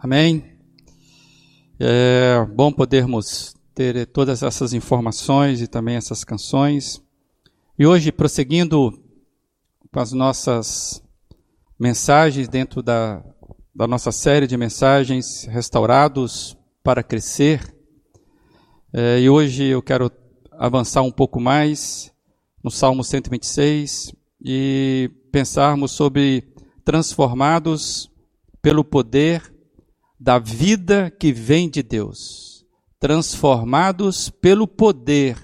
Amém? É bom podermos ter todas essas informações e também essas canções. E hoje, prosseguindo com as nossas mensagens dentro da, da nossa série de mensagens Restaurados para Crescer, é, e hoje eu quero avançar um pouco mais no Salmo 126 e pensarmos sobre transformados pelo poder da vida que vem de Deus, transformados pelo poder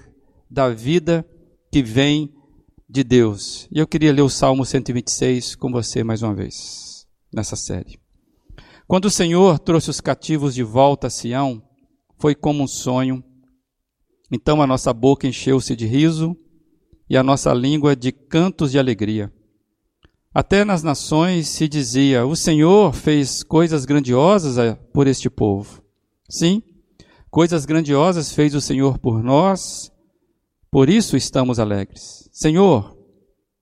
da vida que vem de Deus. E eu queria ler o Salmo 126 com você mais uma vez, nessa série. Quando o Senhor trouxe os cativos de volta a Sião, foi como um sonho. Então a nossa boca encheu-se de riso e a nossa língua de cantos de alegria. Até nas nações se dizia: O Senhor fez coisas grandiosas eh, por este povo. Sim, coisas grandiosas fez o Senhor por nós, por isso estamos alegres. Senhor,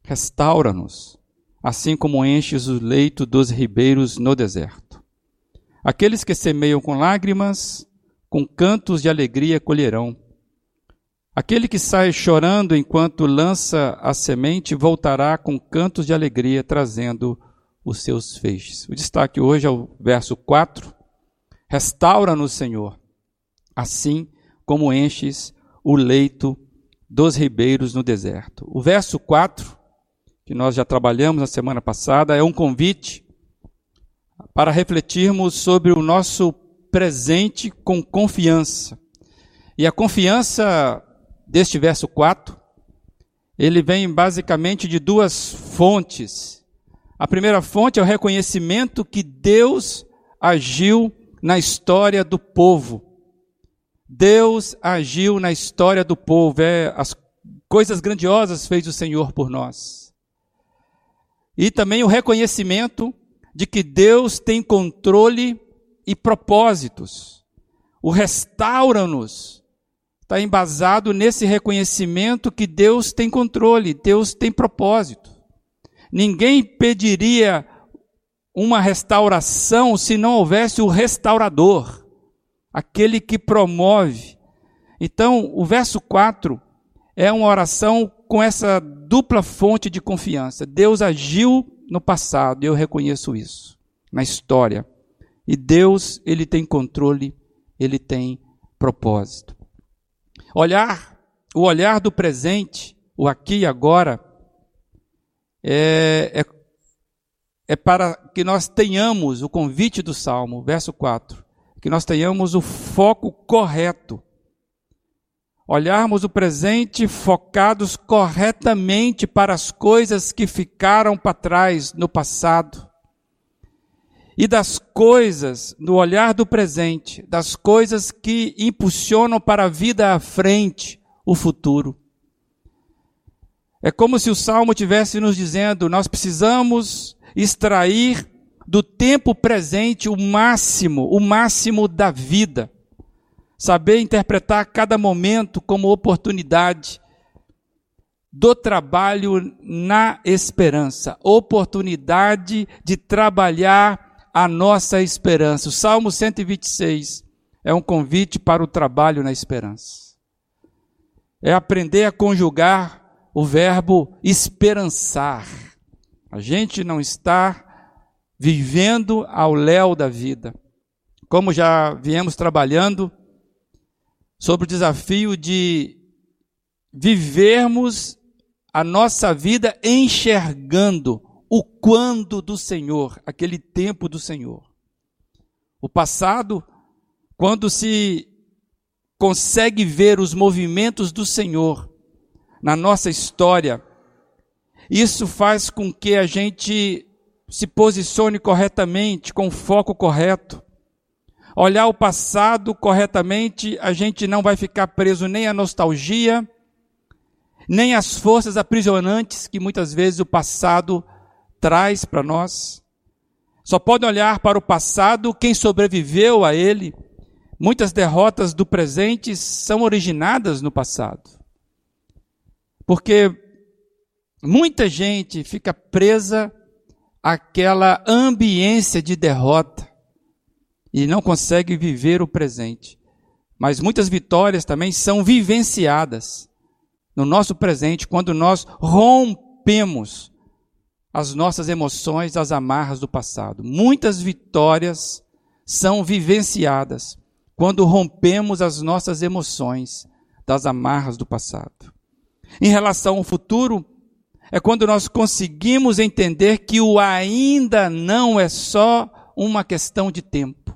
restaura-nos, assim como enches o leito dos ribeiros no deserto. Aqueles que semeiam com lágrimas, com cantos de alegria colherão. Aquele que sai chorando enquanto lança a semente voltará com cantos de alegria, trazendo os seus feixes. O destaque hoje é o verso 4. Restaura-nos, Senhor, assim como enches o leito dos ribeiros no deserto. O verso 4, que nós já trabalhamos na semana passada, é um convite para refletirmos sobre o nosso presente com confiança. E a confiança deste verso 4, ele vem basicamente de duas fontes. A primeira fonte é o reconhecimento que Deus agiu na história do povo. Deus agiu na história do povo. É, as coisas grandiosas fez o Senhor por nós. E também o reconhecimento de que Deus tem controle e propósitos. O restaura-nos está embasado nesse reconhecimento que Deus tem controle, Deus tem propósito. Ninguém pediria uma restauração se não houvesse o restaurador, aquele que promove. Então, o verso 4 é uma oração com essa dupla fonte de confiança. Deus agiu no passado, eu reconheço isso, na história. E Deus, ele tem controle, ele tem propósito. Olhar, o olhar do presente, o aqui e agora, é, é, é para que nós tenhamos o convite do Salmo, verso 4, que nós tenhamos o foco correto. Olharmos o presente focados corretamente para as coisas que ficaram para trás no passado e das coisas, no olhar do presente, das coisas que impulsionam para a vida à frente, o futuro. É como se o Salmo tivesse nos dizendo: nós precisamos extrair do tempo presente o máximo, o máximo da vida. Saber interpretar cada momento como oportunidade do trabalho na esperança, oportunidade de trabalhar a nossa esperança. O Salmo 126 é um convite para o trabalho na esperança. É aprender a conjugar o verbo esperançar. A gente não está vivendo ao léu da vida. Como já viemos trabalhando sobre o desafio de vivermos a nossa vida enxergando o quando do Senhor, aquele tempo do Senhor. O passado, quando se consegue ver os movimentos do Senhor na nossa história, isso faz com que a gente se posicione corretamente, com foco correto. Olhar o passado corretamente, a gente não vai ficar preso nem à nostalgia, nem às forças aprisionantes que muitas vezes o passado traz para nós. Só pode olhar para o passado quem sobreviveu a ele. Muitas derrotas do presente são originadas no passado. Porque muita gente fica presa àquela ambiência de derrota. e não consegue viver o presente. Mas muitas vitórias também são vivenciadas no nosso presente quando nós rompemos as nossas emoções, as amarras do passado. Muitas vitórias são vivenciadas quando rompemos as nossas emoções das amarras do passado. Em relação ao futuro, é quando nós conseguimos entender que o ainda não é só uma questão de tempo.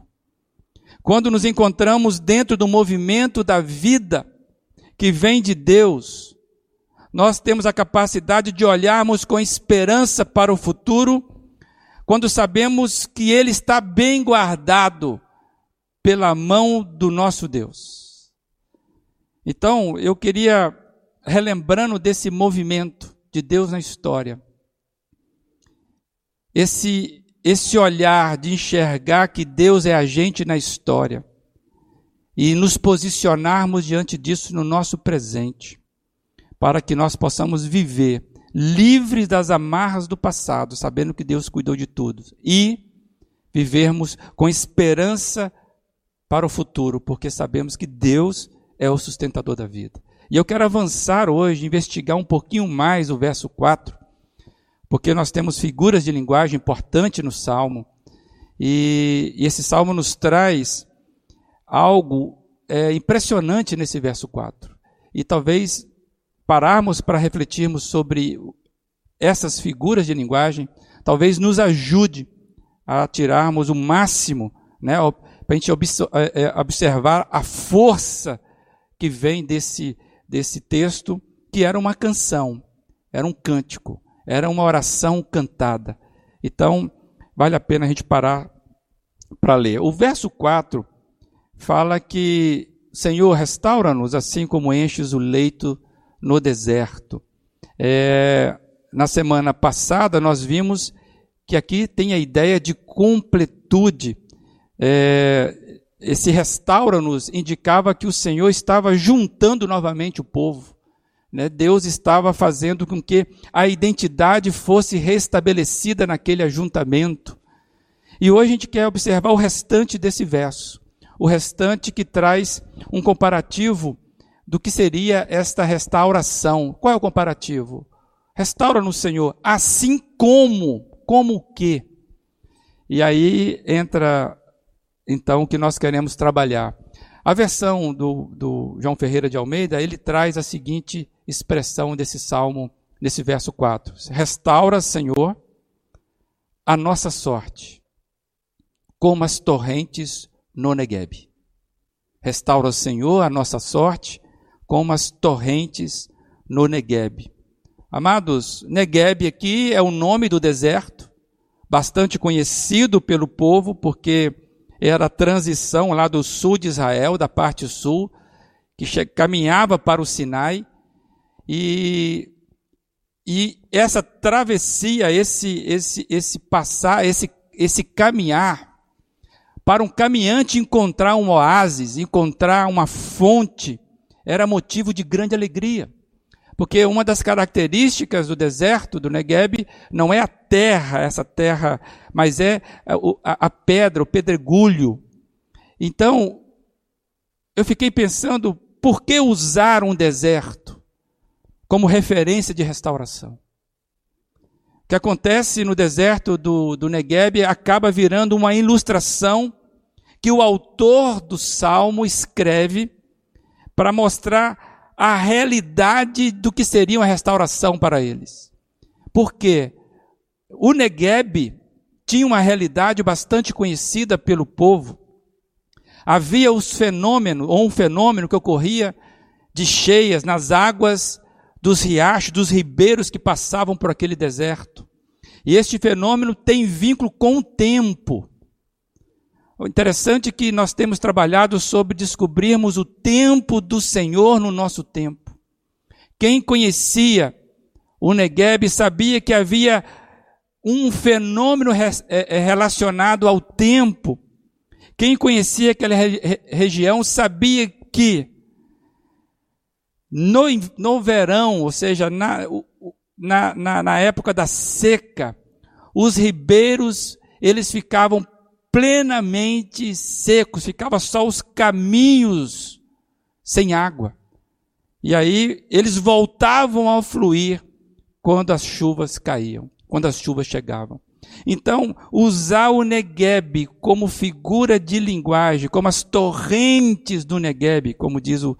Quando nos encontramos dentro do movimento da vida que vem de Deus, nós temos a capacidade de olharmos com esperança para o futuro, quando sabemos que Ele está bem guardado pela mão do nosso Deus. Então, eu queria, relembrando desse movimento de Deus na história, esse, esse olhar de enxergar que Deus é agente na história e nos posicionarmos diante disso no nosso presente, para que nós possamos viver livres das amarras do passado, sabendo que Deus cuidou de tudo, e vivermos com esperança para o futuro, porque sabemos que Deus é o sustentador da vida. E eu quero avançar hoje, investigar um pouquinho mais o verso 4, porque nós temos figuras de linguagem importante no Salmo, e, e esse Salmo nos traz algo é, impressionante nesse verso 4. E talvez pararmos para refletirmos sobre essas figuras de linguagem, talvez nos ajude a tirarmos o máximo, né, para a gente é, é, observar a força que vem desse, desse texto, que era uma canção, era um cântico, era uma oração cantada. Então, vale a pena a gente parar para ler. O verso 4 fala que, Senhor, restaura-nos assim como enches o leito no deserto. É, na semana passada, nós vimos que aqui tem a ideia de completude é, esse restaura-nos indicava que o Senhor estava juntando novamente o povo. Né? Deus estava fazendo com que a identidade fosse restabelecida naquele ajuntamento. E hoje a gente quer observar o restante desse verso, o restante que traz um comparativo do que seria esta restauração. Qual é o comparativo? Restaura no Senhor, assim como, como o quê? E aí entra então o que nós queremos trabalhar. A versão do, do João Ferreira de Almeida, ele traz a seguinte expressão desse salmo, nesse verso 4: Restaura, Senhor, a nossa sorte, como as torrentes no Negueb. Restaura, Senhor, a nossa sorte, como as torrentes no Negueb. Amados, Negueb aqui é o nome do deserto, bastante conhecido pelo povo, porque era a transição lá do sul de Israel, da parte sul, que caminhava para o Sinai, e, e essa travessia, esse, esse, esse passar, esse, esse caminhar, para um caminhante encontrar um oásis, encontrar uma fonte, era motivo de grande alegria. Porque uma das características do deserto, do Negueb, não é a terra, essa terra, mas é a, a pedra, o pedregulho. Então, eu fiquei pensando, por que usar um deserto como referência de restauração? O que acontece no deserto do, do acaba virando uma ilustração que o autor do salmo escreve para mostrar a realidade do que seria uma restauração para eles. Porque o Negueb tinha uma realidade bastante conhecida pelo povo. Havia os fenômenos, ou um fenômeno que ocorria de cheias nas águas dos riachos, dos ribeiros que passavam por aquele deserto. E este fenômeno tem vínculo com o tempo. O interessante é que nós temos trabalhado sobre descobrirmos o tempo do Senhor no nosso tempo. Quem conhecia o Negueb sabia que havia um fenômeno é, é, relacionado ao tempo. Quem conhecia aquela região sabia que no, no verão, ou seja, na, na, na, na época da seca, os ribeiros eles ficavam plenamente secos, ficava só os caminhos sem água. E aí eles voltavam a fluir quando as chuvas caíam, quando as chuvas chegavam. Então, usar o Negueb como figura de linguagem, como as torrentes do Negueb, como diz o,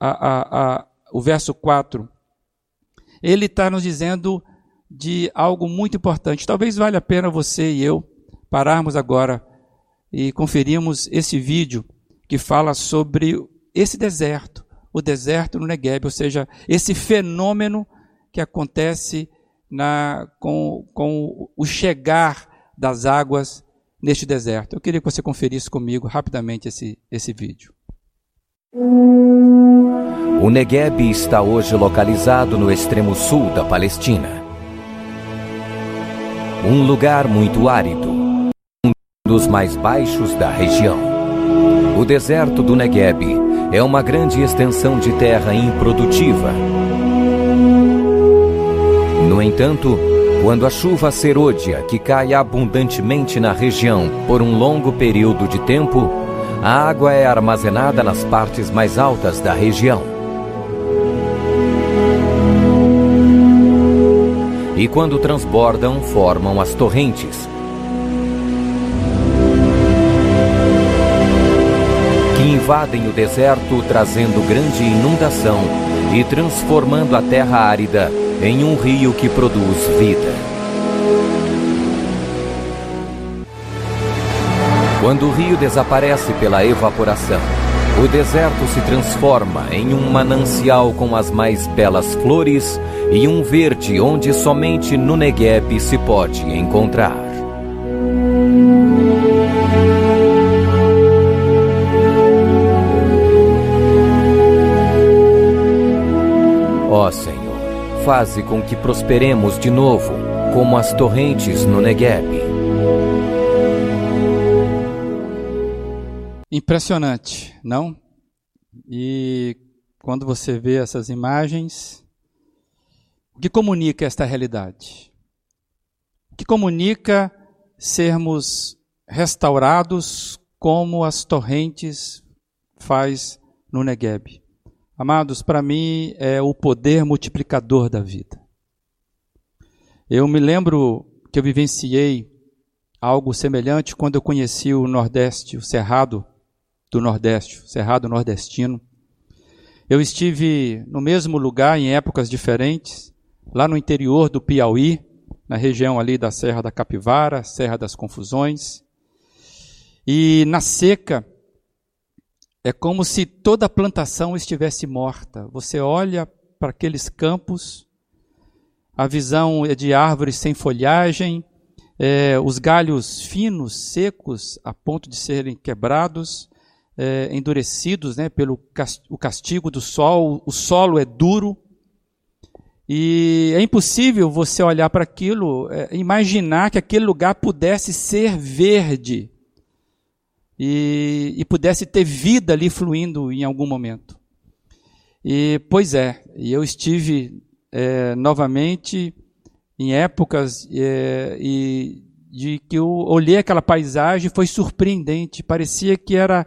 a, a, a, o verso 4, ele está nos dizendo de algo muito importante. Talvez valha a pena você e eu pararmos agora e conferirmos esse vídeo que fala sobre esse deserto, o deserto no Negev, ou seja, esse fenômeno que acontece na, com, com o chegar das águas neste deserto. Eu queria que você conferisse comigo rapidamente esse, esse vídeo. O Negev está hoje localizado no extremo sul da Palestina. Um lugar muito árido, dos mais baixos da região. O deserto do Negev é uma grande extensão de terra improdutiva. No entanto, quando a chuva serôdia, que cai abundantemente na região por um longo período de tempo, a água é armazenada nas partes mais altas da região. E quando transbordam, formam as torrentes, invadem o deserto, trazendo grande inundação e transformando a terra árida em um rio que produz vida. Quando o rio desaparece pela evaporação, o deserto se transforma em um manancial com as mais belas flores e um verde onde somente no Negueb se pode encontrar. Faze com que prosperemos de novo, como as torrentes no Negueb. Impressionante, não? E quando você vê essas imagens, o que comunica esta realidade? O que comunica sermos restaurados como as torrentes faz no Negueb? Amados, para mim é o poder multiplicador da vida. Eu me lembro que eu vivenciei algo semelhante quando eu conheci o Nordeste, o Cerrado do Nordeste, o Cerrado Nordestino. Eu estive no mesmo lugar em épocas diferentes, lá no interior do Piauí, na região ali da Serra da Capivara, Serra das Confusões. E na seca, é como se toda a plantação estivesse morta. Você olha para aqueles campos, a visão é de árvores sem folhagem, é, os galhos finos, secos, a ponto de serem quebrados, é, endurecidos né, pelo castigo do sol, o solo é duro. E é impossível você olhar para aquilo, é, imaginar que aquele lugar pudesse ser verde e, e pudesse ter vida ali fluindo em algum momento. E pois é, eu estive é, novamente em épocas é, e de que eu olhei aquela paisagem foi surpreendente, parecia que era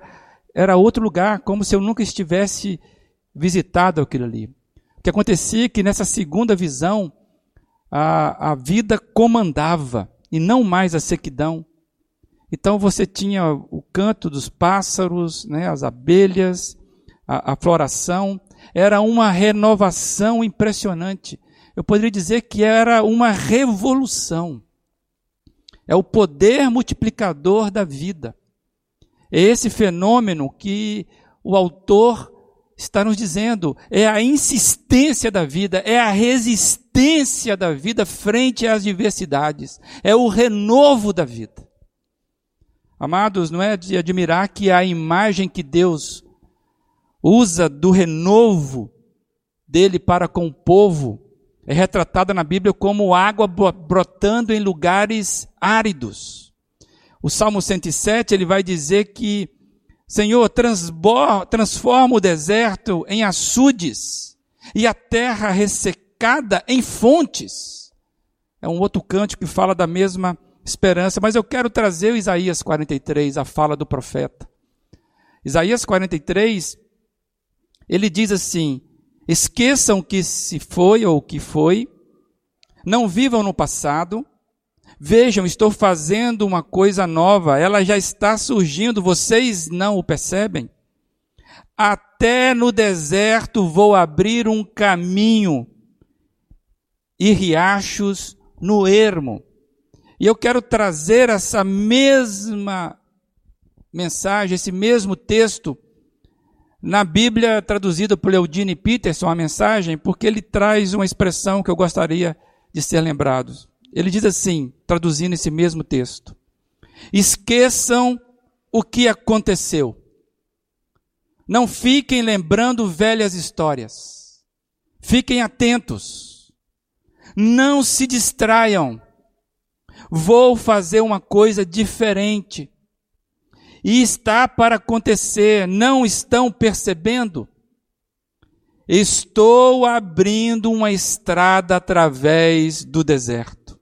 era outro lugar, como se eu nunca estivesse visitado aquilo ali. O que acontecia é que nessa segunda visão a, a vida comandava e não mais a sequidão. Então você tinha o canto dos pássaros, né, as abelhas, a, a floração. Era uma renovação impressionante. Eu poderia dizer que era uma revolução. É o poder multiplicador da vida. É esse fenômeno que o autor está nos dizendo. É a insistência da vida, é a resistência da vida frente às diversidades, é o renovo da vida. Amados, não é de admirar que a imagem que Deus usa do renovo dele para com o povo é retratada na Bíblia como água brotando em lugares áridos. O Salmo 107 ele vai dizer que Senhor, transforma o deserto em açudes e a terra ressecada em fontes. É um outro cântico que fala da mesma esperança, mas eu quero trazer o Isaías 43, a fala do profeta. Isaías 43, ele diz assim: Esqueçam que se foi ou que foi, não vivam no passado, vejam, estou fazendo uma coisa nova, ela já está surgindo, vocês não o percebem? Até no deserto vou abrir um caminho e riachos no ermo. E eu quero trazer essa mesma mensagem, esse mesmo texto, na Bíblia traduzida por Eudine Peterson, a mensagem, porque ele traz uma expressão que eu gostaria de ser lembrado. Ele diz assim, traduzindo esse mesmo texto: Esqueçam o que aconteceu. Não fiquem lembrando velhas histórias. Fiquem atentos. Não se distraiam. Vou fazer uma coisa diferente. E está para acontecer, não estão percebendo? Estou abrindo uma estrada através do deserto,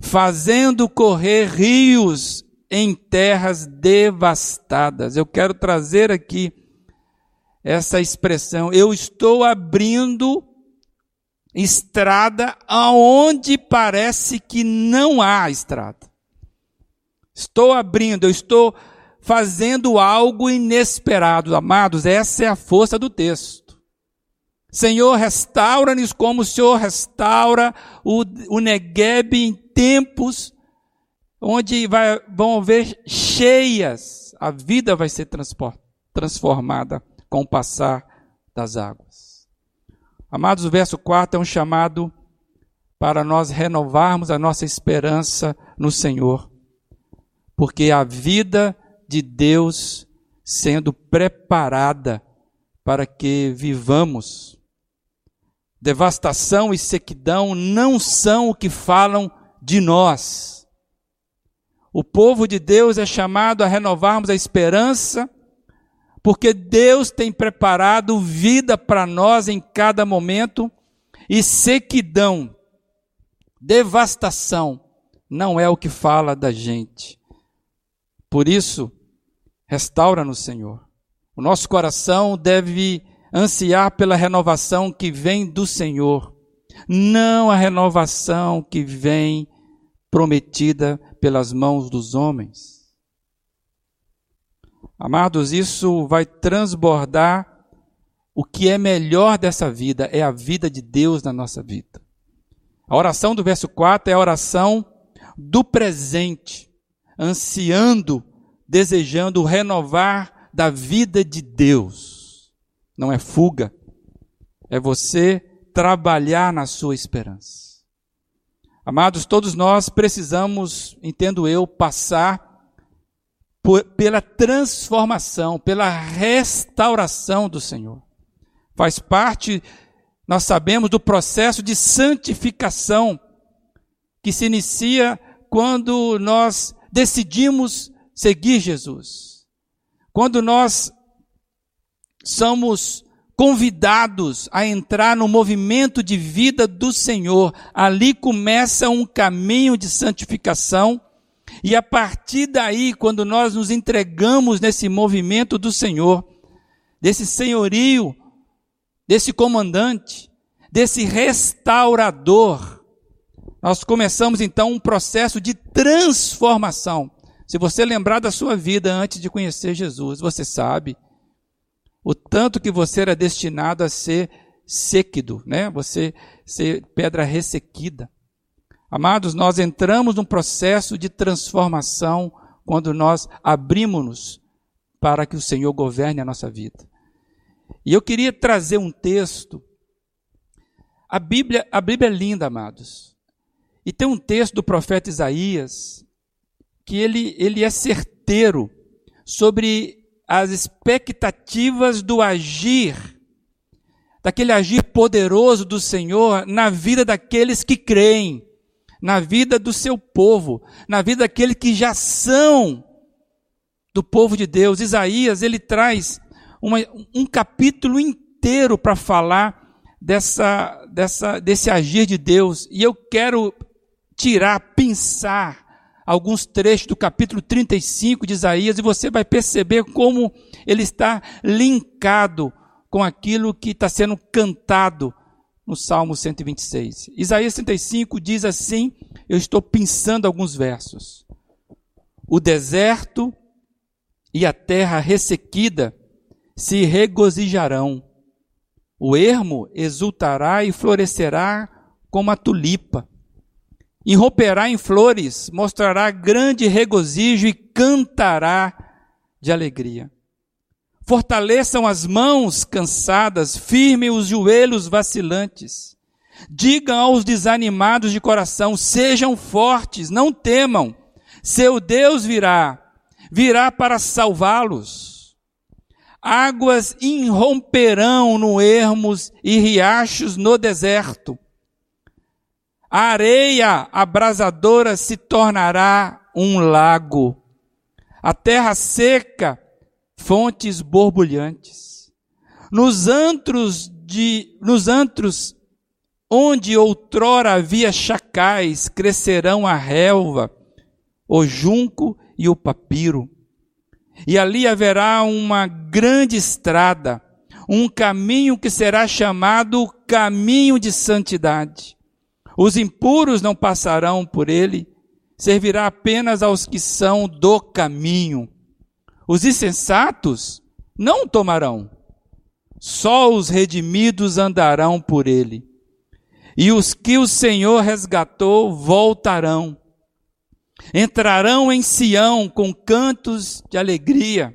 fazendo correr rios em terras devastadas. Eu quero trazer aqui essa expressão. Eu estou abrindo estrada aonde parece que não há estrada. Estou abrindo, eu estou fazendo algo inesperado. Amados, essa é a força do texto. Senhor, restaura-nos como o Senhor restaura o, o Negueb em tempos onde vai, vão haver cheias. A vida vai ser transformada com o passar das águas. Amados, o verso 4 é um chamado para nós renovarmos a nossa esperança no Senhor, porque a vida de Deus sendo preparada para que vivamos. Devastação e sequidão não são o que falam de nós. O povo de Deus é chamado a renovarmos a esperança porque Deus tem preparado vida para nós em cada momento, e sequidão, devastação, não é o que fala da gente. Por isso, restaura-nos, Senhor. O nosso coração deve ansiar pela renovação que vem do Senhor, não a renovação que vem prometida pelas mãos dos homens. Amados, isso vai transbordar o que é melhor dessa vida, é a vida de Deus na nossa vida. A oração do verso 4 é a oração do presente, ansiando, desejando renovar da vida de Deus. Não é fuga, é você trabalhar na sua esperança. Amados, todos nós precisamos, entendo eu, passar por, pela transformação, pela restauração do Senhor. Faz parte, nós sabemos, do processo de santificação que se inicia quando nós decidimos seguir Jesus. Quando nós somos convidados a entrar no movimento de vida do Senhor, ali começa um caminho de santificação e a partir daí, quando nós nos entregamos nesse movimento do Senhor, desse senhorio, desse comandante, desse restaurador, nós começamos então um processo de transformação. Se você lembrar da sua vida antes de conhecer Jesus, você sabe o tanto que você era destinado a ser sequido, né? Você ser pedra ressequida. Amados, nós entramos num processo de transformação quando nós abrimos-nos para que o Senhor governe a nossa vida. E eu queria trazer um texto. A Bíblia, a Bíblia é linda, amados. E tem um texto do profeta Isaías que ele, ele é certeiro sobre as expectativas do agir, daquele agir poderoso do Senhor na vida daqueles que creem na vida do seu povo, na vida daqueles que já são do povo de Deus. Isaías, ele traz uma, um capítulo inteiro para falar dessa, dessa, desse agir de Deus. E eu quero tirar, pensar alguns trechos do capítulo 35 de Isaías e você vai perceber como ele está linkado com aquilo que está sendo cantado no Salmo 126. Isaías 35 diz assim: eu estou pensando alguns versos. O deserto e a terra ressequida se regozijarão. O ermo exultará e florescerá como a tulipa irromperá em flores, mostrará grande regozijo e cantará de alegria. Fortaleçam as mãos cansadas, firmem os joelhos vacilantes. Digam aos desanimados de coração: sejam fortes, não temam. Seu Deus virá, virá para salvá-los. Águas irromperão no ermos e riachos no deserto. A areia abrasadora se tornará um lago. A terra seca, fontes borbulhantes. Nos antros de, nos antros onde outrora havia chacais, crescerão a relva, o junco e o papiro. E ali haverá uma grande estrada, um caminho que será chamado caminho de santidade. Os impuros não passarão por ele, servirá apenas aos que são do caminho. Os insensatos não tomarão, só os redimidos andarão por ele. E os que o Senhor resgatou voltarão. Entrarão em Sião com cantos de alegria.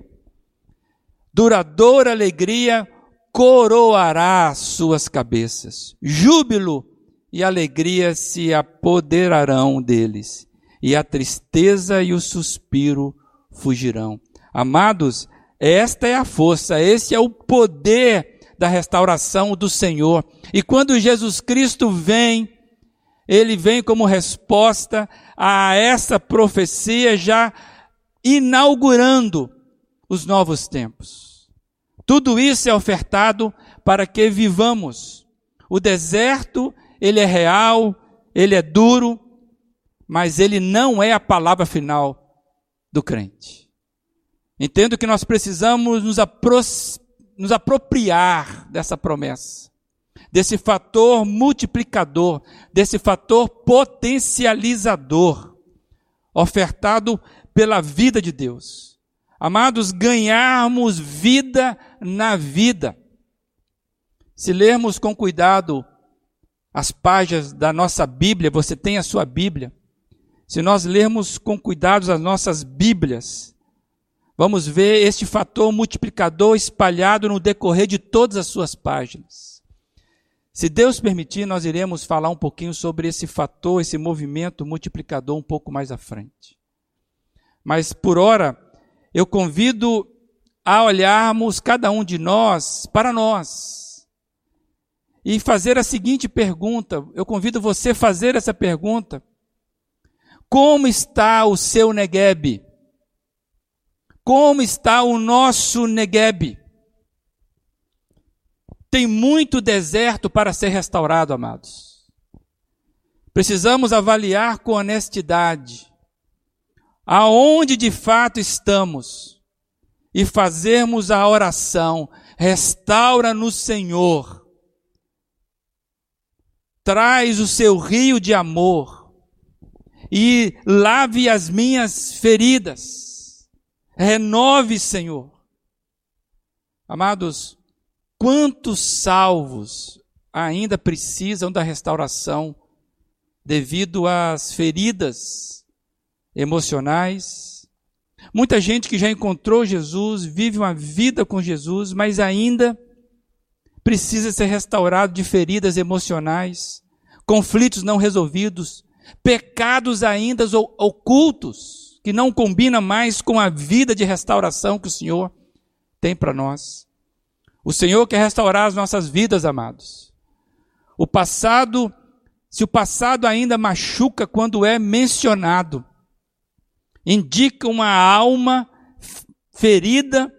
Duradoura alegria coroará suas cabeças. Júbilo e alegria se apoderarão deles, e a tristeza e o suspiro fugirão. Amados, esta é a força, esse é o poder da restauração do Senhor. E quando Jesus Cristo vem, ele vem como resposta a essa profecia, já inaugurando os novos tempos. Tudo isso é ofertado para que vivamos. O deserto ele é real, ele é duro, mas ele não é a palavra final do crente. Entendo que nós precisamos nos, apro nos apropriar dessa promessa, desse fator multiplicador, desse fator potencializador, ofertado pela vida de Deus. Amados, ganharmos vida na vida. Se lermos com cuidado as páginas da nossa Bíblia, você tem a sua Bíblia. Se nós lermos com cuidado as nossas Bíblias, vamos ver este fator multiplicador espalhado no decorrer de todas as suas páginas. Se Deus permitir, nós iremos falar um pouquinho sobre esse fator, esse movimento multiplicador um pouco mais à frente. Mas por hora, eu convido a olharmos cada um de nós para nós e fazer a seguinte pergunta. Eu convido você a fazer essa pergunta. Como está o seu Negueb? Como está o nosso Negueb? Tem muito deserto para ser restaurado, amados. Precisamos avaliar com honestidade aonde de fato estamos e fazermos a oração: restaura-nos, Senhor traz o seu rio de amor e lave as minhas feridas. Renove, Senhor. Amados, quantos salvos ainda precisam da restauração devido às feridas emocionais? Muita gente que já encontrou Jesus, vive uma vida com Jesus, mas ainda precisa ser restaurado de feridas emocionais, conflitos não resolvidos, pecados ainda ocultos, que não combina mais com a vida de restauração que o Senhor tem para nós. O Senhor quer restaurar as nossas vidas, amados. O passado, se o passado ainda machuca quando é mencionado, indica uma alma ferida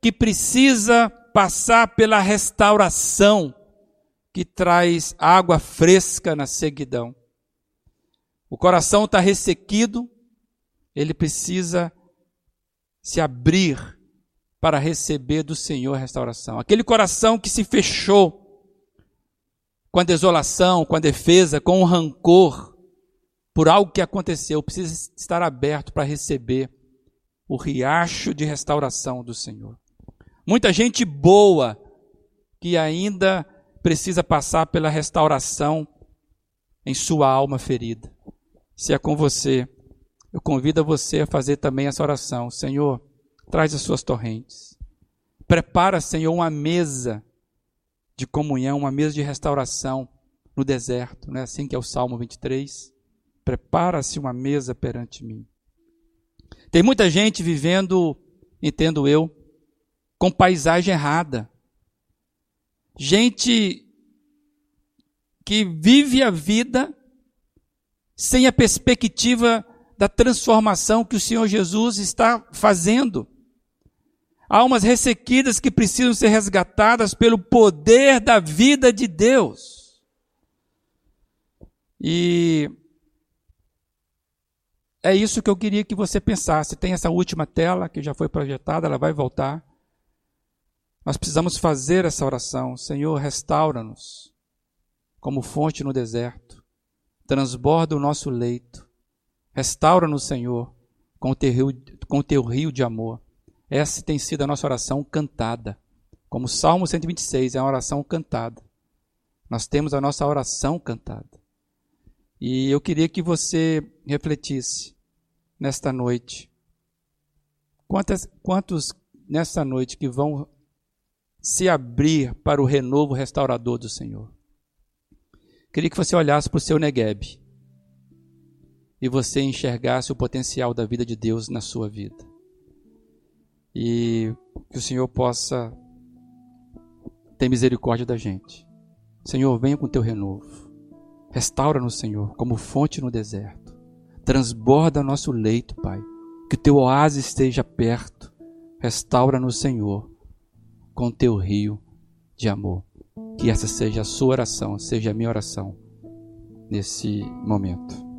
que precisa passar pela restauração que traz água fresca na seguidão. O coração está ressequido, ele precisa se abrir para receber do Senhor restauração. Aquele coração que se fechou com a desolação, com a defesa, com o rancor por algo que aconteceu, precisa estar aberto para receber o riacho de restauração do Senhor. Muita gente boa que ainda precisa passar pela restauração em sua alma ferida. Se é com você, eu convido você a fazer também essa oração. Senhor, traz as suas torrentes. Prepara, Senhor, uma mesa de comunhão, uma mesa de restauração no deserto. Não é assim que é o Salmo 23? Prepara-se uma mesa perante mim. Tem muita gente vivendo, entendo eu, com paisagem errada. Gente que vive a vida sem a perspectiva da transformação que o Senhor Jesus está fazendo. Almas ressequidas que precisam ser resgatadas pelo poder da vida de Deus. E é isso que eu queria que você pensasse. Tem essa última tela que já foi projetada, ela vai voltar. Nós precisamos fazer essa oração. Senhor, restaura-nos como fonte no deserto. Transborda o nosso leito. Restaura-nos, Senhor, com o, teu rio, com o teu rio de amor. Essa tem sido a nossa oração cantada. Como Salmo 126 é uma oração cantada. Nós temos a nossa oração cantada. E eu queria que você refletisse nesta noite. Quantas, quantos nesta noite que vão se abrir para o renovo restaurador do Senhor. Queria que você olhasse para o seu Negueb e você enxergasse o potencial da vida de Deus na sua vida. E que o Senhor possa ter misericórdia da gente. Senhor, venha com teu renovo. Restaura-nos, Senhor, como fonte no deserto. Transborda nosso leito, Pai. Que teu oásis esteja perto. Restaura-nos, Senhor com teu rio de amor. Que essa seja a sua oração, seja a minha oração nesse momento.